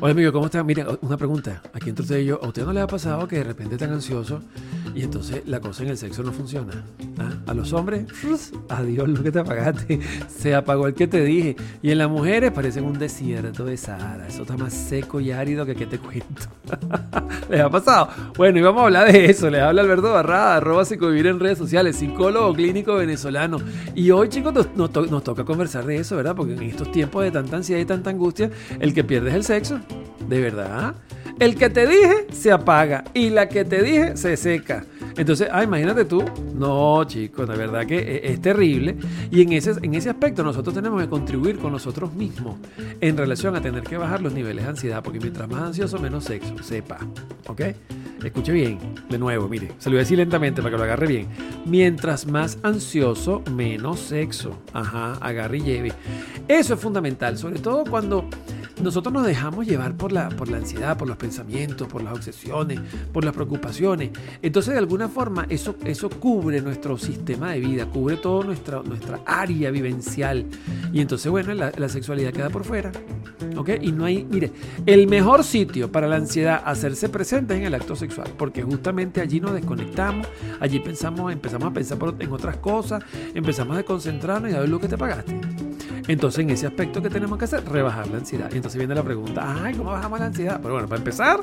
Hola amigo, ¿cómo estás? Mira, una pregunta. Aquí entre usted y yo, ¿a usted no le ha pasado que de repente están ansioso y entonces la cosa en el sexo no funciona? ¿Ah? A los hombres, adiós lo que te apagaste, se apagó el que te dije. Y en las mujeres parecen un desierto de Sahara. Eso está más seco y árido que qué te cuento. ¿Les ha pasado? Bueno, y vamos a hablar de eso. Les habla Alberto Barrada, arroba psicovivir en redes sociales, psicólogo clínico venezolano. Y hoy, chicos, nos, nos toca conversar de eso, ¿verdad? Porque en estos tiempos de tanta ansiedad y tanta angustia, el que pierde es el sexo. ¿De verdad? El que te dije se apaga y la que te dije se seca. Entonces, ah, imagínate tú. No, chicos, la verdad que e, es, terrible. Y en ese, en ese aspecto nosotros tenemos que contribuir con nosotros mismos en relación a tener que bajar los niveles de ansiedad, porque mientras más ansioso, menos sexo. Sepa. ¿Ok? Escuche bien, de nuevo, mire, se lo voy a decir lentamente para que lo agarre bien. Mientras más ansioso, menos sexo. Ajá, agarre y lleve. Eso es fundamental, sobre todo cuando nosotros nos dejamos llevar por la, por la ansiedad, por los pensamientos, por las obsesiones, por las preocupaciones. Entonces, de alguna forma, eso, eso cubre nuestro sistema de vida, cubre toda nuestra, nuestra área vivencial. Y entonces, bueno, la, sexualidad queda por fuera. ¿Ok? Y no hay, mire, el mejor sitio para la ansiedad hacerse presente es en el acto sexual, porque justamente allí nos desconectamos, allí pensamos, empezamos a pensar en otras cosas, empezamos a concentrarnos y a ver lo que te pagaste. Entonces, en ese aspecto que tenemos que hacer, rebajar la ansiedad. Y entonces viene la pregunta, ay, ¿cómo bajamos la ansiedad? Pero bueno, para empezar,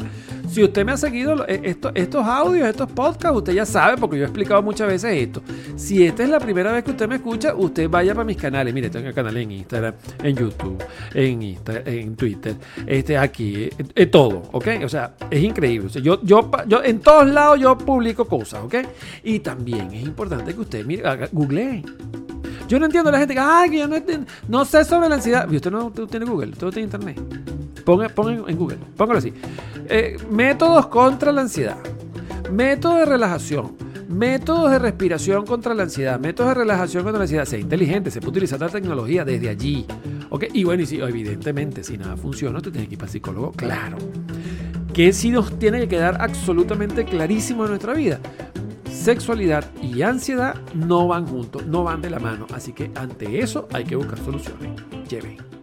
si usted me ha seguido eh, estos, audios, estos podcasts, usted ya sabe, porque yo he explicado muchas veces esto. Si esta es la primera vez que usted me escucha, usted vaya para mis canales. Mire, tengo canales en Instagram, en YouTube, en, en Twitter, este, aquí, en, todo, ¿ok? O sea, es increíble. yo, yo, yo, en todos lados yo publico cosas, ¿ok? Y también es importante que usted mire, googlee. Yo no entiendo a la gente que, ay, que yo no, no sé sobre la ansiedad. ¿Y usted no tiene Google? ¿Usted no tiene Internet? Ponga, en Google, póngalo así. Eh, métodos contra la ansiedad. Métodos de relajación. Métodos de respiración contra la ansiedad. Métodos de relajación contra la ansiedad. Sea inteligente, se puede utilizar la tecnología desde allí. ¿Ok? Y bueno, y si, evidentemente, si nada funciona, usted tiene que ir para el psicólogo, claro. Que si nos tiene que quedar absolutamente clarísimo en nuestra vida sexualidad y ansiedad no van juntos, no van de la mano. Así que ante eso hay que buscar soluciones. Lleven.